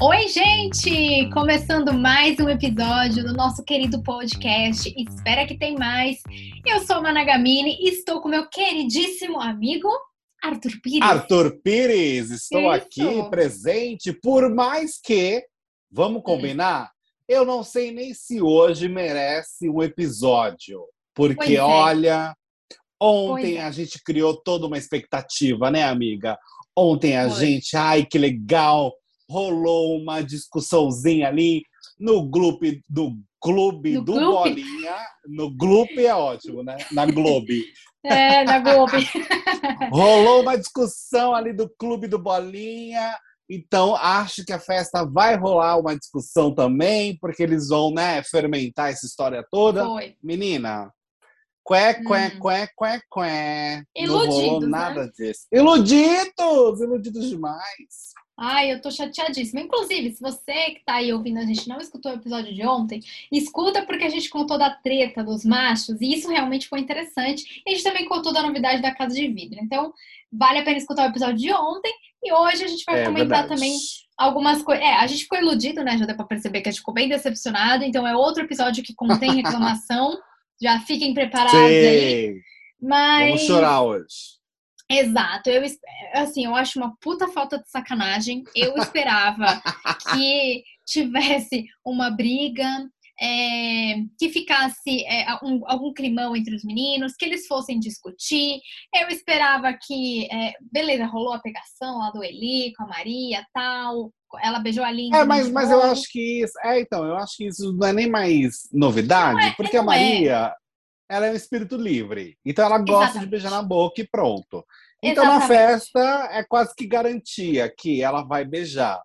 Oi, gente! Começando mais um episódio do nosso querido podcast. Espera que tem mais. Eu sou a Managamini e estou com meu queridíssimo amigo Arthur Pires. Arthur Pires, estou Isso. aqui presente, por mais que, vamos combinar, eu não sei nem se hoje merece um episódio. Porque, é. olha, ontem é. a gente criou toda uma expectativa, né, amiga? Ontem a Foi. gente, ai, que legal, rolou uma discussãozinha ali no grupo do clube no do Bolinha. No grupo é ótimo, né? Na Globo. É, na Globo. rolou uma discussão ali do clube do Bolinha. Então, acho que a festa vai rolar uma discussão também, porque eles vão, né, fermentar essa história toda. Foi. Menina, Qué, qué, hum. qué, qué, qué. Iludidos, Não rolou nada né? disso. Iludidos! Iludidos demais. Ai, eu tô chateadíssima. Inclusive, se você que tá aí ouvindo a gente não escutou o episódio de ontem, escuta porque a gente contou da treta dos machos e isso realmente foi interessante. E a gente também contou da novidade da Casa de Vidro. Então, vale a pena escutar o episódio de ontem e hoje a gente vai é, comentar verdade. também algumas coisas. É, a gente ficou iludido, né? Já deu pra perceber que a gente ficou bem decepcionado. Então, é outro episódio que contém reclamação. Já fiquem preparados Sim. aí. Mas... Vamos chorar hoje. Exato, eu assim, eu acho uma puta falta de sacanagem. Eu esperava que tivesse uma briga, é, que ficasse é, um, algum climão entre os meninos, que eles fossem discutir. Eu esperava que, é, beleza, rolou a pegação lá do Eli com a Maria tal. Ela beijou a Linda. É, mas, mas eu acho que isso. É, então, eu acho que isso não é nem mais novidade, é, porque a é. Maria. Ela é um espírito livre. Então ela gosta Exatamente. de beijar na boca e pronto. Então Exatamente. na festa é quase que garantia que ela vai beijar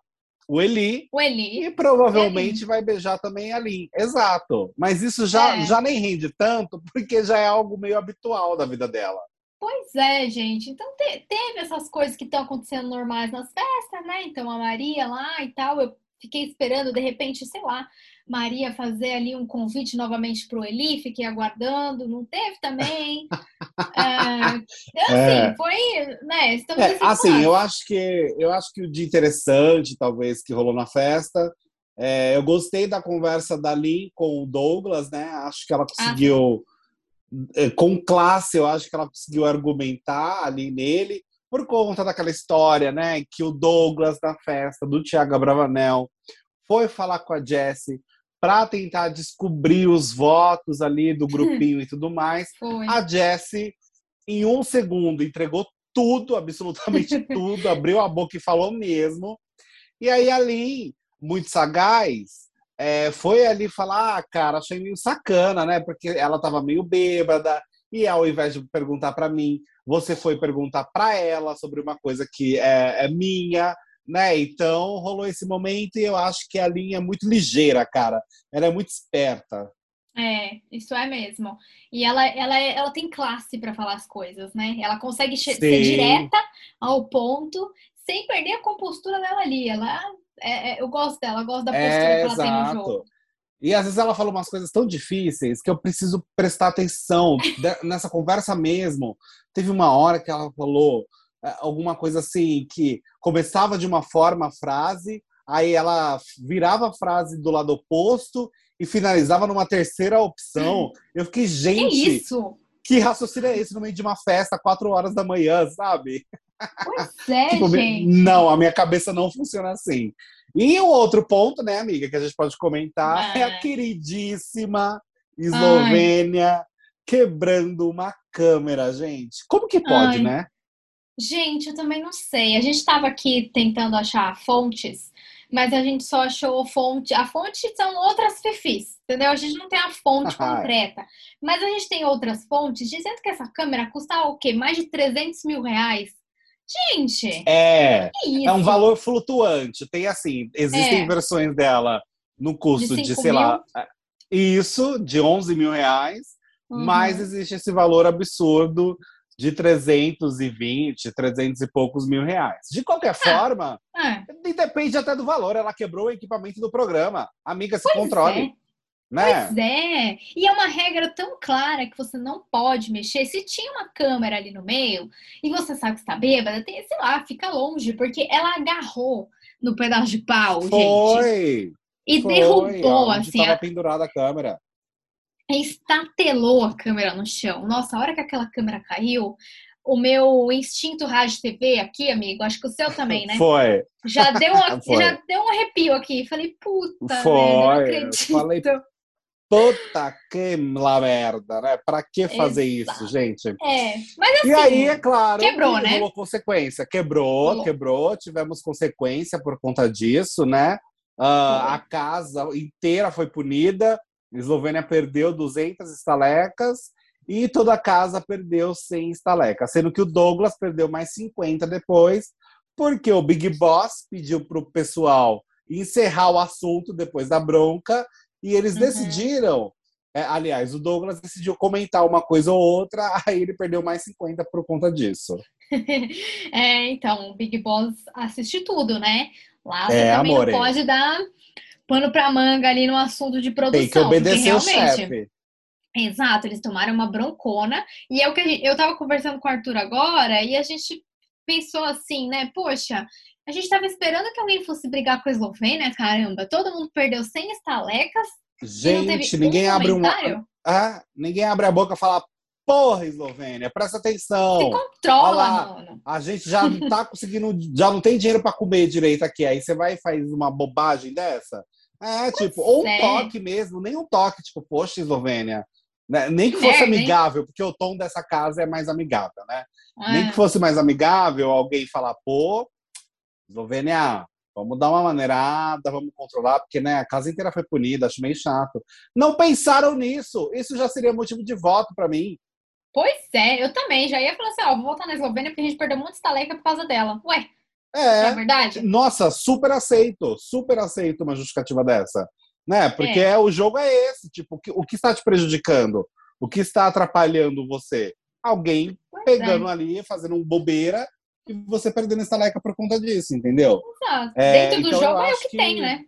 o Eli, o Eli e provavelmente Eli. vai beijar também a Lin. Exato. Mas isso já, é. já nem rende tanto, porque já é algo meio habitual da vida dela. Pois é, gente. Então te, teve essas coisas que estão acontecendo normais nas festas, né? Então a Maria lá e tal, eu fiquei esperando, de repente, sei lá, Maria fazer ali um convite novamente para o Eli, fiquei aguardando, não teve também. é, então, assim, é. foi, né? Estamos é, assim, eu acho que eu acho que o dia interessante, talvez, que rolou na festa. É, eu gostei da conversa da Lin com o Douglas, né? Acho que ela conseguiu, ah. Com classe, eu acho que ela conseguiu argumentar ali nele, por conta daquela história, né? Que o Douglas na festa do Thiago Bravanel foi falar com a Jessie para tentar descobrir os votos ali do grupinho e tudo mais. Foi. A Jessie, em um segundo, entregou tudo, absolutamente tudo, abriu a boca e falou mesmo. E aí ali, muito sagaz, é, foi ali falar, ah, cara, achei meio sacana, né? Porque ela tava meio bêbada, e ao invés de perguntar para mim, você foi perguntar para ela sobre uma coisa que é, é minha né? Então rolou esse momento e eu acho que a linha é muito ligeira, cara. Ela é muito esperta. É, isso é mesmo. E ela, ela, é, ela tem classe para falar as coisas, né? Ela consegue ser direta ao ponto sem perder a compostura dela ali. Ela, é, é, eu gosto dela, eu gosto da postura é, que ela exato. tem no jogo. E às vezes ela fala umas coisas tão difíceis que eu preciso prestar atenção. Nessa conversa mesmo, teve uma hora que ela falou é, alguma coisa assim que começava de uma forma a frase, aí ela virava a frase do lado oposto e finalizava numa terceira opção. Eu fiquei, gente, que isso? Que raciocínio é esse no meio de uma festa, quatro horas da manhã, sabe? Pois é, tipo, gente. Não, a minha cabeça não funciona assim. E o outro ponto, né, amiga, que a gente pode comentar é, é a queridíssima Eslovênia Ai. quebrando uma câmera, gente. Como que pode, Ai. né? Gente, eu também não sei. A gente estava aqui tentando achar fontes, mas a gente só achou fonte. A fonte são outras perfis, entendeu? A gente não tem a fonte concreta. Mas a gente tem outras fontes dizendo que essa câmera custa o quê? Mais de 300 mil reais. Gente! É, é um valor flutuante. Tem assim, existem é. versões dela no custo de, de sei mil? lá, é, isso, de 11 mil reais, uhum. mas existe esse valor absurdo de 320, 300 e poucos mil reais. De qualquer é, forma, é. depende até do valor. Ela quebrou o equipamento do programa. Amiga, se pois controle. Né? Pois é. E é uma regra tão clara que você não pode mexer. Se tinha uma câmera ali no meio e você sabe que está bêbada, tem, sei lá, fica longe, porque ela agarrou no pedaço de pau, Foi. gente. E Foi, derrubou, onde assim, tava a- pendurada a câmera. estatelou a câmera no chão. Nossa, a hora que aquela câmera caiu, o meu instinto rádio TV aqui, amigo, acho que o seu também, né? Foi. Já deu, Foi. já deu um arrepio aqui. Falei, puta, Foi. velho, não acredito. Falei, Puta que la merda, né? Pra que fazer Exato. isso, gente? É, mas assim, E aí, é claro, quebrou, que né? rolou consequência. Quebrou, Rolou. quebrou, tivemos consequência por conta disso, né? Foi. a casa inteira foi punida, a Eslovênia perdeu 200 estalecas e toda a casa perdeu 100 estalecas, sendo que o Douglas perdeu mais 50 depois, porque o Big Boss pediu pro pessoal encerrar o assunto depois da bronca e eles Uhum. decidiram é, aliás, o Douglas decidiu comentar uma coisa ou outra, aí ele perdeu mais 50 por conta disso. é, então, o Big Boss assiste tudo, né? Lá você É, também amore. não pode dar pano pra manga ali no assunto de produção. Tem que obedecer o realmente, chefe. Exato, eles tomaram uma broncona. E é o que a gente, eu tava conversando com o Arthur agora e a gente pensou assim, né? Poxa, a gente tava esperando que alguém fosse brigar com a Eslovênia, caramba. Todo mundo perdeu 100 estalecas Gente, ninguém um abre comentário. ah, ninguém abre a boca e fala: "Porra, Eslovênia, presta atenção". Se controla, lá. mano. A gente já não tá conseguindo, já não tem dinheiro para comer direito aqui. Aí você vai e faz uma bobagem dessa? É, tipo, ou um é. toque mesmo, nem um toque, tipo, poxa, Eslovênia. Né? Nem que fosse É, nem- amigável, porque o tom dessa casa é mais amigável, né? Nem que fosse mais amigável, alguém falar, pô, Eslovênia, vamos dar uma maneirada, vamos controlar, porque né, a casa inteira foi punida, acho meio chato. Não pensaram nisso. Isso já seria motivo de voto para mim. Pois é, eu também já ia falar assim, ó, vou voltar na Eslovênia porque a gente perdeu um monte de estaleca por causa dela. Ué, não é É, verdade? nossa, super aceito, super aceito uma justificativa dessa. Né? Porque o jogo é esse, tipo, o que, está te prejudicando? O que está atrapalhando você? Alguém Pois pegando ali, fazendo um bobeira e você perdendo estaleca por conta disso, entendeu? é, exato. É, Dentro do então jogo é o que, que- tem, né?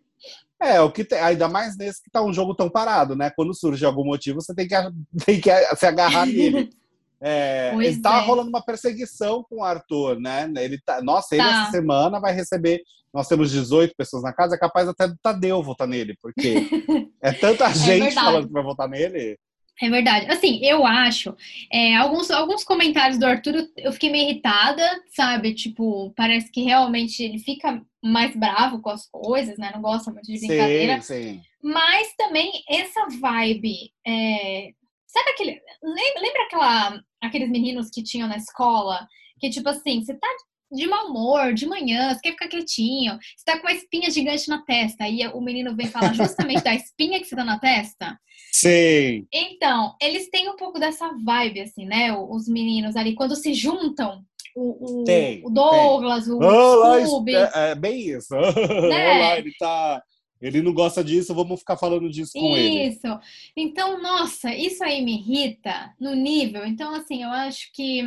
É, o que tem, ainda mais nesse que tá um jogo tão parado, né? Quando surge algum motivo, você tem que, tem que se agarrar nele. É, Pois tá é. rolando uma perseguição com o Arthur, né? Ele tá, nossa, ele Tá. essa semana vai receber. Nós temos 18 pessoas na casa, é capaz até do Tadeu votar nele, porque é tanta gente verdade. falando que vai votar nele. É verdade. Assim, eu acho. é, alguns, alguns comentários do Arthur eu- fiquei meio irritada, sabe? Tipo, parece que realmente ele fica mais bravo com as coisas, né? Não gosta muito de brincadeira. Sim, sim. Mas também essa vibe. é, Sabe aquele. Lembra, lembra aquela, aqueles meninos que tinham na escola? Que, tipo assim, você tá de mau humor, de manhã, você quer ficar quietinho, você tá com uma espinha gigante na testa. Aí o menino vem falar justamente da espinha que você tá na testa. Sim. Então, eles têm um pouco dessa vibe, assim, né? Os meninos ali, quando se juntam, o, o, Tem, o Douglas, o Olá, é, é bem isso. Olá, ele tá. Ele não gosta disso, vamos ficar falando disso com ele. Isso. Então, nossa, isso aí me irrita no nível. Então, assim, eu acho que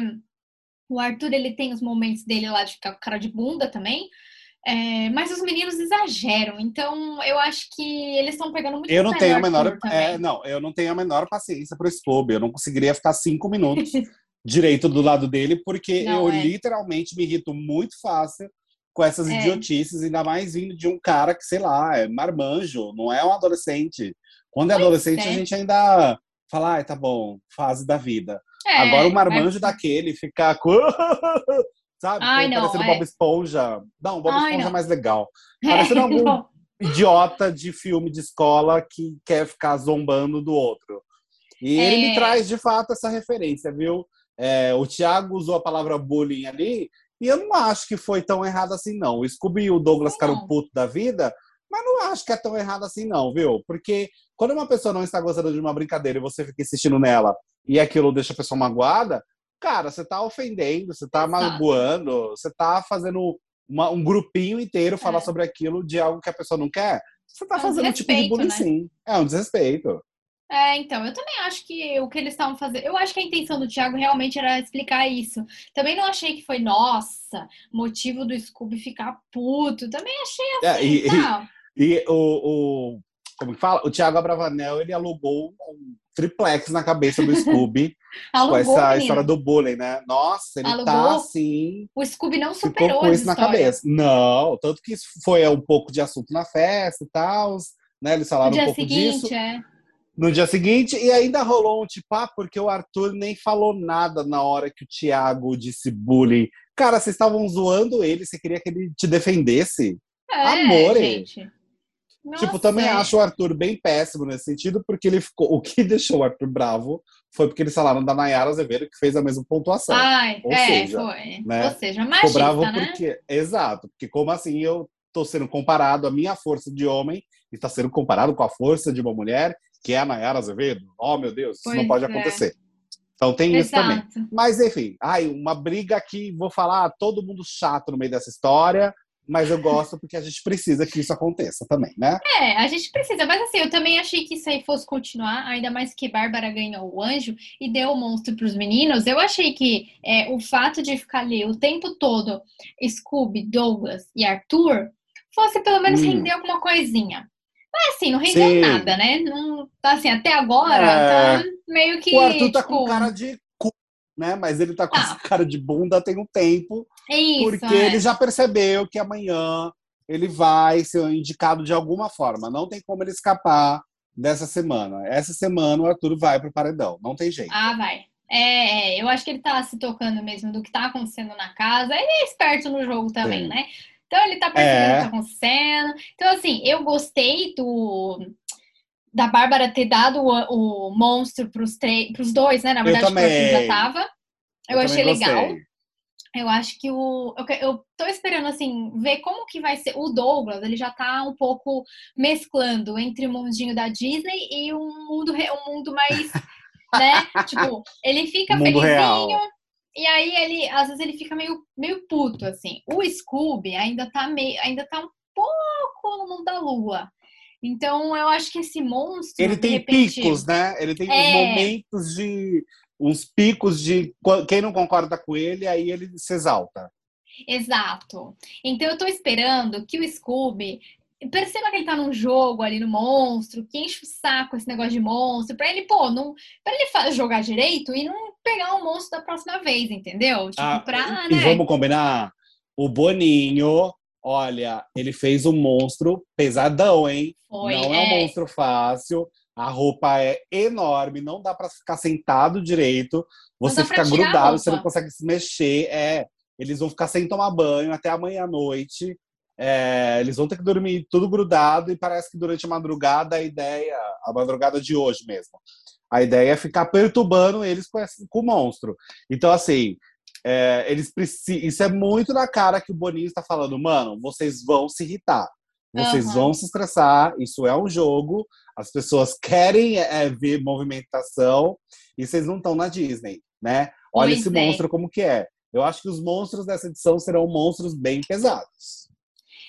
o Arthur ele tem os momentos dele lá de ficar com cara de bunda também. é, mas os meninos exageram. Então, eu acho que eles estão pegando muito Eu não tenho a menor. É, não, eu não tenho a menor paciência para esse clube. Eu não conseguiria ficar cinco minutos direito do lado dele, porque Não, eu é. literalmente me irrito muito fácil com essas É. idiotices, ainda mais vindo de um cara que, sei lá, é marmanjo, não é um adolescente. Quando é Pois adolescente, é. a gente ainda fala, ai, tá bom, fase da vida. É, Agora o marmanjo daquele ficar com. Sabe? Ai, não, parecendo é. Bob Esponja. Não, Bob Ai, Esponja é não. mais legal. É, Parecendo algum não. idiota de filme de escola que quer ficar zombando do outro. E ele me É. traz, de fato, essa referência, viu? É, o Thiago usou a palavra bullying ali, e eu não acho que foi tão errado assim, não. O Scooby e o Douglas ficaram puto da vida, mas não acho que é tão errado assim, não, viu? Porque quando uma pessoa não está gostando de uma brincadeira e você fica insistindo nela e aquilo deixa a pessoa magoada, cara, você tá ofendendo, você tá Exato. magoando, você tá fazendo uma- um grupinho inteiro falar É. sobre aquilo de algo que a pessoa não quer. Você tá É um fazendo um tipo de desrespeito, bullying, né? sim. É um desrespeito. É, então, eu também acho que o que eles estavam fazendo. Eu acho que a intenção do Thiago realmente era explicar isso. Também não achei que foi, nossa, motivo do Scooby ficar puto. Também achei É, assim, e- tá. E o, o, como que fala? O Thiago Abravanel, ele alugou um triplex na cabeça do Scooby com essa menina. história do bullying, né? Nossa, ele Alugou. tá assim, O Scooby não ficou superou com essa isso na cabeça. Não, tanto que isso foi um pouco de assunto na festa e tal, né? Eles falaram um dia pouco seguinte, disso. é. No dia seguinte, e ainda rolou um tipo, ah, porque o Arthur nem falou nada na hora que o Thiago disse bullying. Cara, vocês estavam zoando ele, você queria que ele te defendesse? É, Amore. gente. Tipo, Nossa, também é. acho o Arthur bem péssimo nesse sentido, porque ele ficou. O que deixou o Arthur bravo foi porque eles falaram da Nayara Azevedo, que fez a mesma pontuação. Ai, Ou é, seja, foi. né, Ou seja, ficou machista, bravo né? porque. Exato, porque como assim eu tô sendo comparado, a minha força de homem está sendo comparado com a força de uma mulher, que é a Nayara Azevedo? Oh, meu Deus, isso não pode é. acontecer. Então tem isso também. Exato. Mas enfim, ai, uma briga aqui, vou falar, todo mundo chato no meio dessa história, mas eu gosto porque a gente precisa que isso aconteça também, né? É, a gente precisa, mas assim, eu também achei que isso aí fosse continuar, ainda mais que Bárbara ganhou o anjo e deu o monstro pros meninos. Eu achei que é, o fato de ficar ali o tempo todo Scooby, Douglas e Arthur fosse pelo menos Hum. render alguma coisinha. Mas assim, não rendeu Sim. nada, né? Não, assim, até agora, É. tá meio que. O Arthur tá tipo, com cara de né? Mas ele tá com Tá. essa cara de bunda tem um tempo, É isso, porque é. ele já percebeu que amanhã ele vai ser indicado de alguma forma. Não tem como ele escapar dessa semana. Essa semana o Arthur vai pro paredão. Não tem jeito. Ah, vai. É, é, eu acho que ele tá se tocando mesmo do que tá acontecendo na casa. Ele é esperto no jogo também, Sim. né? Então ele tá percebendo É. o que tá acontecendo. Então, assim, eu gostei do da Bárbara ter dado o, o monstro pros, pros dois, né? Na Eu verdade, Arthur também. já tava. Eu, achei também legal. gostei. Eu acho que o. Eu, eu tô esperando, assim, ver como que vai ser. O Douglas, ele já tá um pouco mesclando entre o mundinho da Disney e um mundo, um mundo mais. né? Tipo, ele fica Mundo felizinho. real. E aí ele, às vezes, ele fica meio, meio puto, assim. O Scooby ainda tá meio. ainda tá um pouco no mundo da lua. Então, eu acho que esse monstro. Ele tem repente- picos, né? Ele tem uns É. momentos de. uns picos de qu- quem não concorda com ele, aí ele se exalta. Exato. Então eu tô esperando que o Scooby perceba que ele tá num jogo ali no monstro, que enche o saco esse negócio de monstro, pra ele, pô, não, pra ele jogar direito e não pegar o monstro da próxima vez, entendeu? Tipo, Ah, pra, e né? vamos combinar? O Boninho, olha, ele fez um monstro pesadão, hein? Foi, não é um é. monstro fácil. A roupa é enorme, não dá pra ficar sentado direito. Você fica grudado, você não consegue se mexer. É, eles vão ficar sem tomar banho até amanhã à noite. É, eles vão ter que dormir tudo grudado e parece que durante a madrugada a ideia, a madrugada de hoje mesmo, a ideia é ficar perturbando eles com, esse- com o monstro. Então, assim, é, eles precisam. Isso é muito na cara que o Boninho está falando, mano, vocês vão se irritar. Vocês Aham. vão se estressar, isso é um jogo, as pessoas querem é, ver movimentação e vocês não estão na Disney, né? Olha Pois esse é. monstro como que é. Eu acho que os monstros dessa edição serão monstros bem pesados.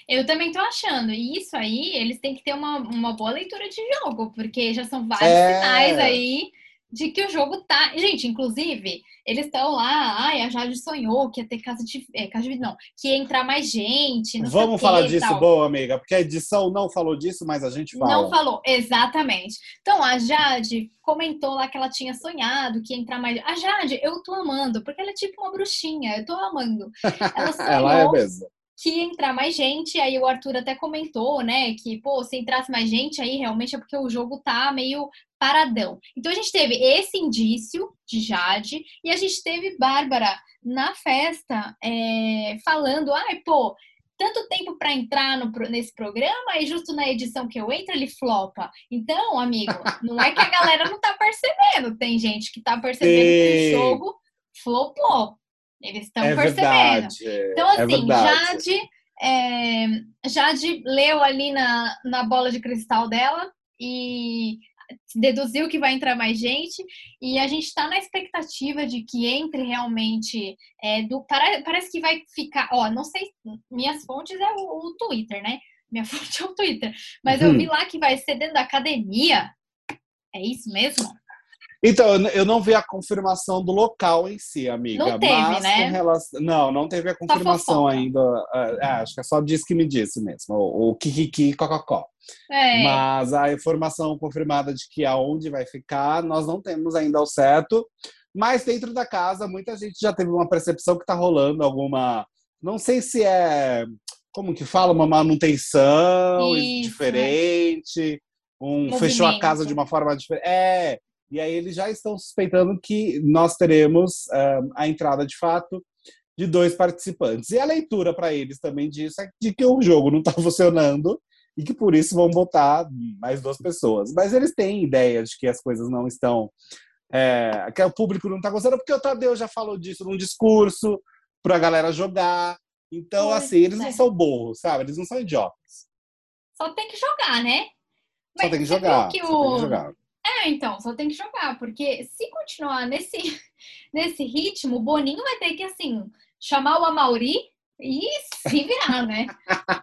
Eu também tô achando. E isso aí, eles têm que ter uma, uma boa leitura de jogo, porque já são vários É. sinais aí de que o jogo tá. Gente, inclusive, eles estão lá, ai, a Jade sonhou que ia ter casa de. É, casa de não, que ia entrar mais gente. Vamos falar disso, tal. boa amiga, porque a edição não falou disso, mas a gente fala. Não falou, exatamente. Então, a Jade comentou lá que ela tinha sonhado que ia entrar mais. A Jade, eu tô amando, porque ela é tipo uma bruxinha, eu tô amando. Ela sonhou Ela é mesmo. que ia entrar mais gente, aí o Arthur até comentou, né, que, pô, se entrasse mais gente aí, realmente é porque o jogo tá meio paradão. Então a gente teve esse indício de Jade, e a gente teve Bárbara na festa é, falando, ai, pô, tanto tempo para entrar no nesse programa e justo na edição que eu entro ele flopa. Então, amigo, não é que a galera não tá percebendo, tem gente que tá percebendo que o jogo flopou. Eles estão É percebendo. verdade. Então, é assim, verdade. Jade, é, Jade leu ali na, na bola de cristal dela e deduziu que vai entrar mais gente. E a gente está na expectativa de que entre realmente. é, do, para- parece que vai ficar. Ó, não sei, minhas fontes é o, o Twitter, né? Minha fonte é o Twitter. Mas eu Uhum. vi lá que vai ser dentro da academia. É isso mesmo? Então, eu não vi a confirmação do local em si, amiga. Não teve, mas né? Relação... Não, não teve a confirmação ainda. É, acho que é só diz que me disse mesmo. O, Kikiki Cococó. É. Mas a informação confirmada de que aonde vai ficar, nós não temos ainda ao certo. Mas dentro da casa, muita gente já teve uma percepção que tá rolando alguma. Não sei se é. Como que fala? Uma manutenção Isso, diferente. Um fechou a casa de uma forma diferente. É. E aí eles já estão suspeitando que nós teremos ah, a entrada de fato de dois participantes. E a leitura para eles também disso é de que o jogo não está funcionando e que por isso vão botar mais duas pessoas. Mas eles têm ideia de que as coisas não estão. É, que o público não está gostando, porque o Tadeu já falou disso num discurso para a galera jogar. Então, Pois assim, eles é. não são burros, sabe? Eles não são idiotas. Só tem que jogar, né? Só Mas tem que jogar. que só tem o- que jogar. É, então, só tem que jogar, porque se continuar nesse, nesse ritmo, o Boninho vai ter que, assim, chamar o Amauri e se virar, né?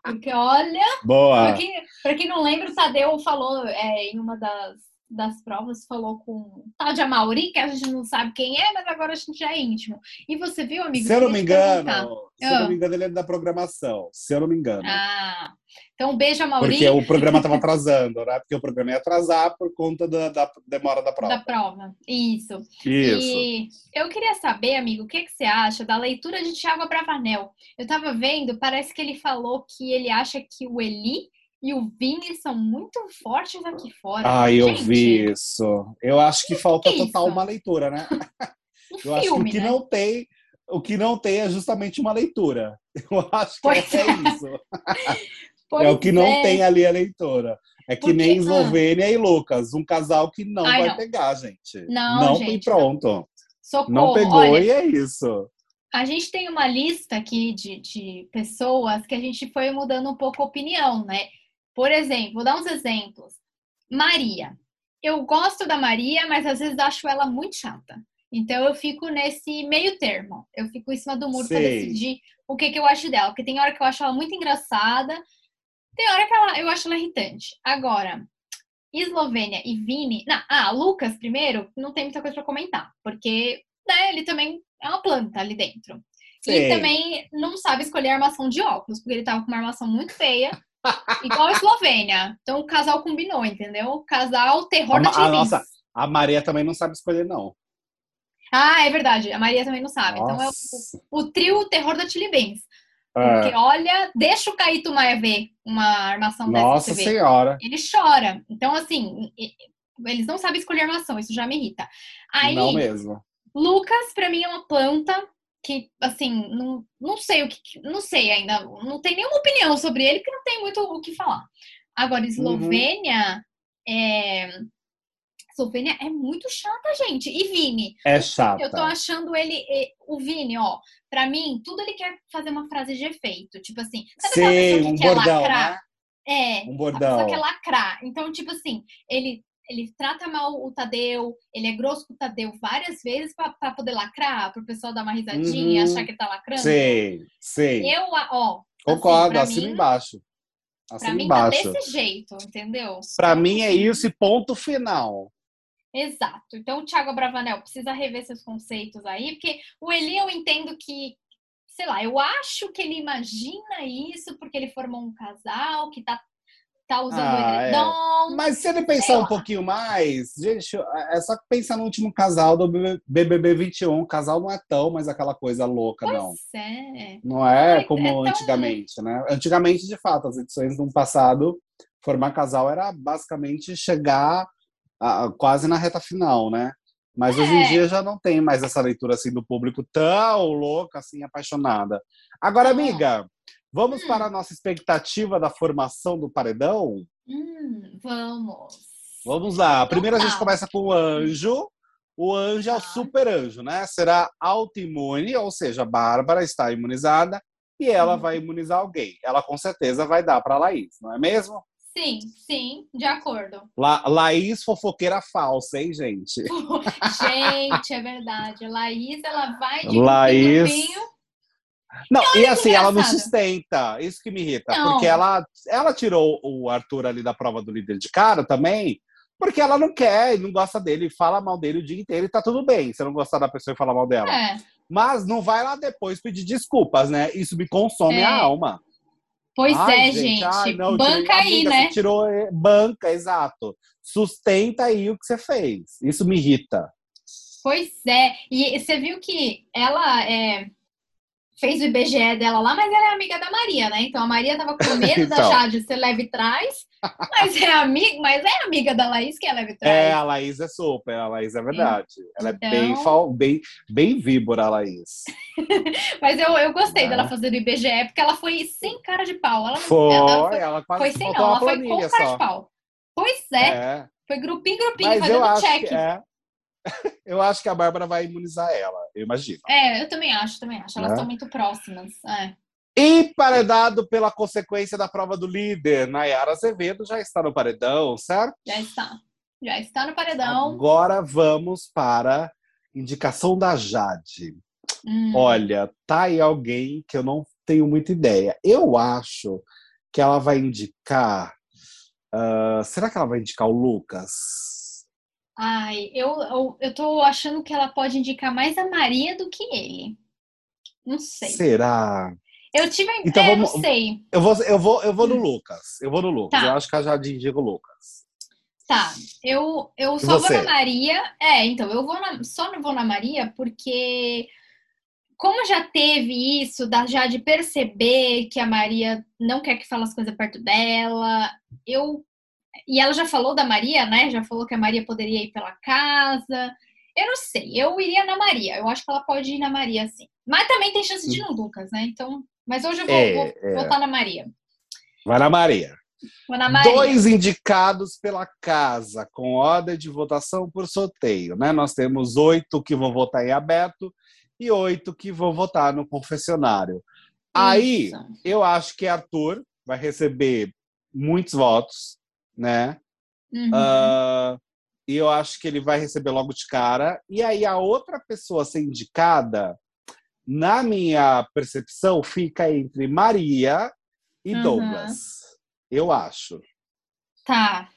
Porque, olha, Boa. pra quem, pra quem não lembra, o Tadeu falou é, em uma das, das provas, falou com o tal de Amauri, que a gente não sabe quem é, mas agora a gente já é íntimo. E você viu, amigo? Se eu não me engano, se eu não Ah. me engano, ele é da programação. Se eu não me engano. Ah, então um beijo, Amauri. Porque o programa estava atrasando, né? Porque o programa ia atrasar por conta da, da demora da prova. Da prova. Isso. Isso. E eu queria saber, amigo, o que, que você acha da leitura de Thiago Abravanel? Eu tava vendo, parece que ele falou que ele acha que o Eli e o Vini são muito fortes aqui fora. Ah, eu Gente, vi isso. Eu acho que falta que é total isso? uma leitura, né? Um Eu acho que filme, o que né? não tem, o que não tem é justamente uma leitura. Eu acho que Pois é, é. isso. Pois é o que não é. tem ali a leitura. É que Porque- nem ah. Eslovênia e Lucas, um casal que não Ai, vai não. pegar, gente. Não, não gente, e pronto. Socorro. Não pegou Olha, e é isso. a gente tem uma lista aqui de, de pessoas que a gente foi mudando um pouco a opinião, né? Por exemplo, vou dar uns exemplos. Maria. Eu gosto da Maria, mas às vezes acho ela muito chata. Então eu fico nesse meio termo. Eu fico em cima do muro para decidir o que, que eu acho dela. Porque tem hora que eu acho ela muito engraçada, tem hora que ela, eu acho ela irritante. Agora, Eslovênia e Vini. Não, ah, Lucas, primeiro, não tem muita coisa para comentar. Porque né, ele também é uma planta ali dentro. E Sei. também não sabe escolher armação de óculos, porque ele tava com uma armação muito feia, igual a Eslovênia. Então o casal combinou, entendeu? O casal terror A da a nossa- A Maria também não sabe escolher, não. Ah, é verdade. A Maria também não sabe. Então é Nossa. o, o trio terror da Chili Benz. É. Porque, olha, deixa o Caíto Maia ver uma armação Nossa dessa TV. Senhora. Ele chora. Então, assim, eles não sabem escolher armação, isso já me irrita. Aí, Não mesmo. Lucas, pra mim, é uma planta que, assim, não, não sei o que. Não sei ainda. Não tem nenhuma opinião sobre ele, porque não tem muito o que falar. Agora, Uhum. Eslovênia. É... Eslovênia é muito chata, gente. E Vini? É chata. Eu tô achando ele. O Vini, ó. Pra mim, tudo ele quer fazer uma frase de efeito. Tipo assim. Sabe Sim, um quer bordão, lacrar? né? É. Um bordão. quer lacrar. Então, tipo assim, ele, ele trata mal o Tadeu, ele é grosso com o Tadeu várias vezes pra, pra poder lacrar, pro pessoal dar uma risadinha e Uhum. achar que ele tá lacrando. Sei, sei. Eu, ó, Concordo, pra assina embaixo. pra Assina mim embaixo. tá desse jeito, entendeu? Pra mim é isso e ponto final. Exato. Então, o Thiago Bravanel precisa rever seus conceitos aí, porque o Eli eu entendo que, sei lá, eu acho que ele imagina isso porque ele formou um casal que tá, tá usando Ah, o é. edredom. Mas se ele pensar um lá. pouquinho mais, gente, é só pensar no último casal do BBB 21. O casal não é tão mais aquela coisa louca, não. Pois é. Não é como é tão- antigamente, né? Antigamente, de fato, as edições no passado, formar casal era basicamente chegar a- quase na reta final, né? Mas hoje em É. dia já não tem mais essa leitura assim do público tão louca, assim, apaixonada. Agora, Não. amiga, vamos Hum. para a nossa expectativa da formação do paredão? Hum, vamos. Vamos lá. Então Primeiro a gente tá. começa com o anjo. O anjo é o Tá. super anjo, né? Será autoimune, ou seja, a Bárbara está imunizada e ela Uhum. vai imunizar alguém. Ela com certeza vai dar para Laís, não é mesmo? Sim, sim, de acordo. La Laís fofoqueira falsa, hein, gente? Gente, é verdade. Laís, ela vai de Laís- grupinho. Não, e assim, ela não sustenta. Isso que me irrita. Não. Porque ela, ela tirou o Arthur ali da prova do líder de cara também, Porque ela não quer e não gosta dele, fala mal dele o dia inteiro e tá tudo bem. Se não gostar da pessoa e falar mal dela. É. Mas não vai lá depois pedir desculpas, né? Isso me consome É. a alma. Pois Ai, é, gente. ai, não, eu Banca aí, amiga, né? Tirou, eh, banca, exato. Sustenta aí o que você fez. Isso me irrita. Pois é. E você viu que ela é, fez o IBGE dela lá, mas ela é amiga da Maria, né? Então a Maria tava com medo da Então. Jade ser leve trás, mas é amiga, mas é amiga da Laís que é leve trás. É, a Laís é super, a Laís é verdade. Ela é Então- bem, fal- bem, bem víbora, a Laís. Mas eu, eu gostei É. dela fazer o IBGE, porque ela foi sem cara de pau. Ela não- Foi, ela ela quase foi sem não, ela foi com cara só. de pau. Pois é, É, foi grupinho, grupinho, mas fazendo check. é. Eu acho que a Bárbara vai imunizar ela, eu imagino. É, eu também acho, também acho. Elas Né? estão muito próximas. É. Emparedado pela consequência da prova do líder, Nayara Azevedo já está no paredão, certo? Já está. Já está no paredão. Agora vamos para indicação da Jade. Hum. Olha, tá aí alguém que eu não tenho muita ideia. Eu acho que ela vai indicar. ah, será que ela vai indicar o Lucas? Ai, eu, eu, eu tô achando que ela pode indicar mais a Maria do que ele. Não sei. Será? Eu tive. Então é, vamos- não sei. Eu vou, eu vou, eu vou no Lucas. Eu vou no Lucas. Tá. Eu acho que a Jade indica o Lucas. Tá. Eu, eu só vou na Maria. É, então, eu vou na, só não vou na Maria porque. Como já teve isso da Jade perceber que a Maria não quer que fale as coisas perto dela, eu. E ela já falou da Maria, né? Já falou que a Maria poderia ir pela casa. Eu não sei, eu iria na Maria. Eu acho que ela pode ir na Maria, sim. Mas também tem chance de ir no Lucas, né? Então. Mas hoje eu vou, É, vou é. votar na Maria. Vai na Maria. Vou na Maria. Dois indicados pela casa, com ordem de votação por sorteio, né? Nós temos oito que vão votar em aberto e oito que vão votar no confessionário. Aí, Isso. eu acho que Arthur vai receber muitos votos, né? Uhum. Ah, e eu acho que ele vai receber logo de cara. E aí a outra pessoa a ser indicada, na minha percepção, fica entre Maria e Uhum. Douglas. Eu acho. Tá.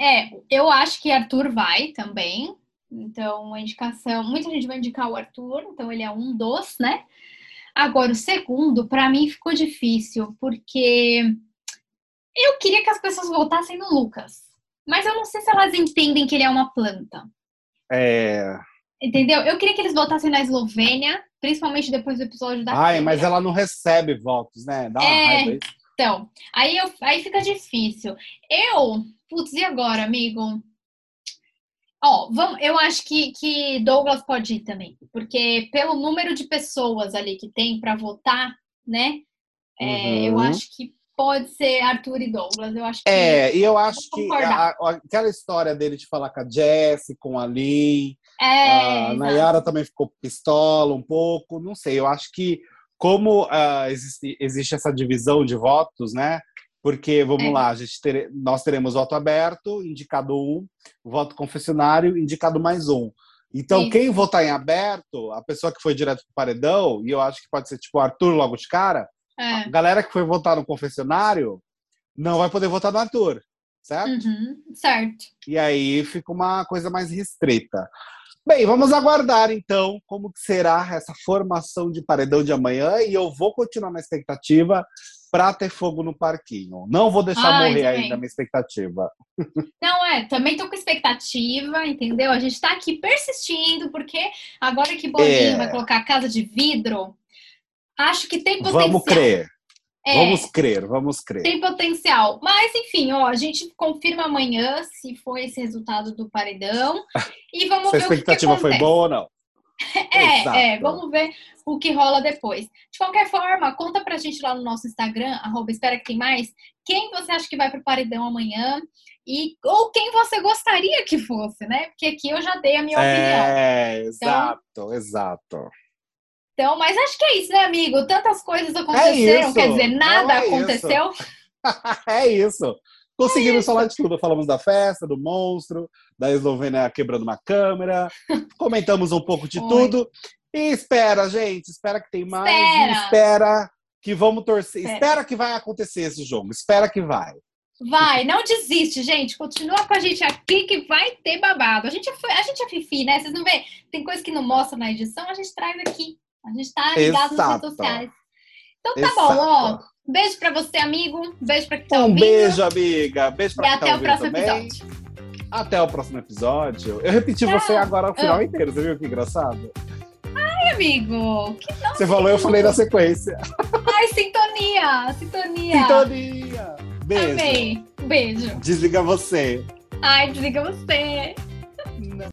É, eu acho que Arthur vai também. Então, a indicação. Muita gente vai indicar o Arthur, então ele é um dos, né? Agora, o segundo, pra mim, ficou difícil, porque eu queria que as pessoas voltassem no Lucas. Mas eu não sei se elas entendem que ele é uma planta. É... Entendeu? Eu queria que eles votassem na Eslovênia, principalmente depois do episódio da Ai, mas ela não recebe votos, né? Dá uma É. raiva isso. Então, aí, eu, aí fica difícil. Eu, putz, e agora, amigo? Ó, vamos, eu acho que, que Douglas pode ir também, porque pelo número de pessoas ali que tem para votar, né? é, eu Uhum. acho que pode ser Arthur e Douglas. Eu acho que É, e eu acho que a- aquela história dele de falar com a Jessie, com a Lin, é, a. Nayara também ficou pistola um pouco, não sei. Eu acho que como ah, existe, existe essa divisão de votos, né? Porque, vamos É. lá, a gente tere- nós teremos voto aberto, indicado um, voto confessionário, indicado mais um. Então, Isso. quem votar em aberto, a pessoa que foi direto pro paredão, e eu acho que pode ser tipo o Arthur logo de cara, É. a galera que foi votar no confessionário não vai poder votar no Arthur, certo? Uhum, certo. E aí fica uma coisa mais restrita. Bem, vamos aguardar então como que será essa formação de paredão de amanhã e eu vou continuar na expectativa para ter fogo no parquinho. Não vou deixar Ai, morrer também. ainda a minha expectativa. Não, é, também tô com expectativa, entendeu? A gente tá aqui persistindo, porque agora que Boninho É. vai colocar a casa de vidro, acho que tem potencial. Vamos crer, É, vamos crer, vamos crer. tem potencial. Mas, enfim, ó, a gente confirma amanhã se foi esse resultado do paredão. E vamos Se a ver o que, que expectativa foi boa ou não. É, Exato. é, vamos ver o que rola depois. De qualquer forma, conta pra gente lá no nosso Instagram, arroba espera que tem mais, quem você acha que vai pro paredão amanhã e ou quem você gostaria que fosse, né? Porque aqui eu já dei a minha opinião. É, exato, exato. Então, mas acho que é isso, né, amigo? Tantas coisas aconteceram, isso. quer dizer, nada é isso. aconteceu. é isso. Conseguimos falar de tudo. Falamos da festa, do monstro, da Eslovênia quebrando uma câmera. Comentamos um pouco de tudo. E espera, gente. Espera que tem mais. Espera. espera que vamos torcer. Espera. Espera que vai acontecer esse jogo. Espera que vai. Vai, não desiste, gente. Continua com a gente aqui que vai ter babado. A gente, é, a gente é fifi, né? Vocês não vê? Tem coisa que não mostra na edição, a gente traz aqui. A gente tá ligado Exato. nas redes sociais. Então tá Exato. bom, ó. Beijo pra você, amigo. Beijo pra quem tá ouvindo. Um beijo, amiga. Beijo pra e quem tá ouvindo E até o próximo também. episódio. Até o próximo episódio. Eu repeti você agora o final inteiro, você viu que engraçado? Ai, amigo. Que você falou, eu falei na sequência. Ai, sintonia. Sintonia. Sintonia. Beijo. Amei. Beijo. Desliga você. Ai, desliga você. Não.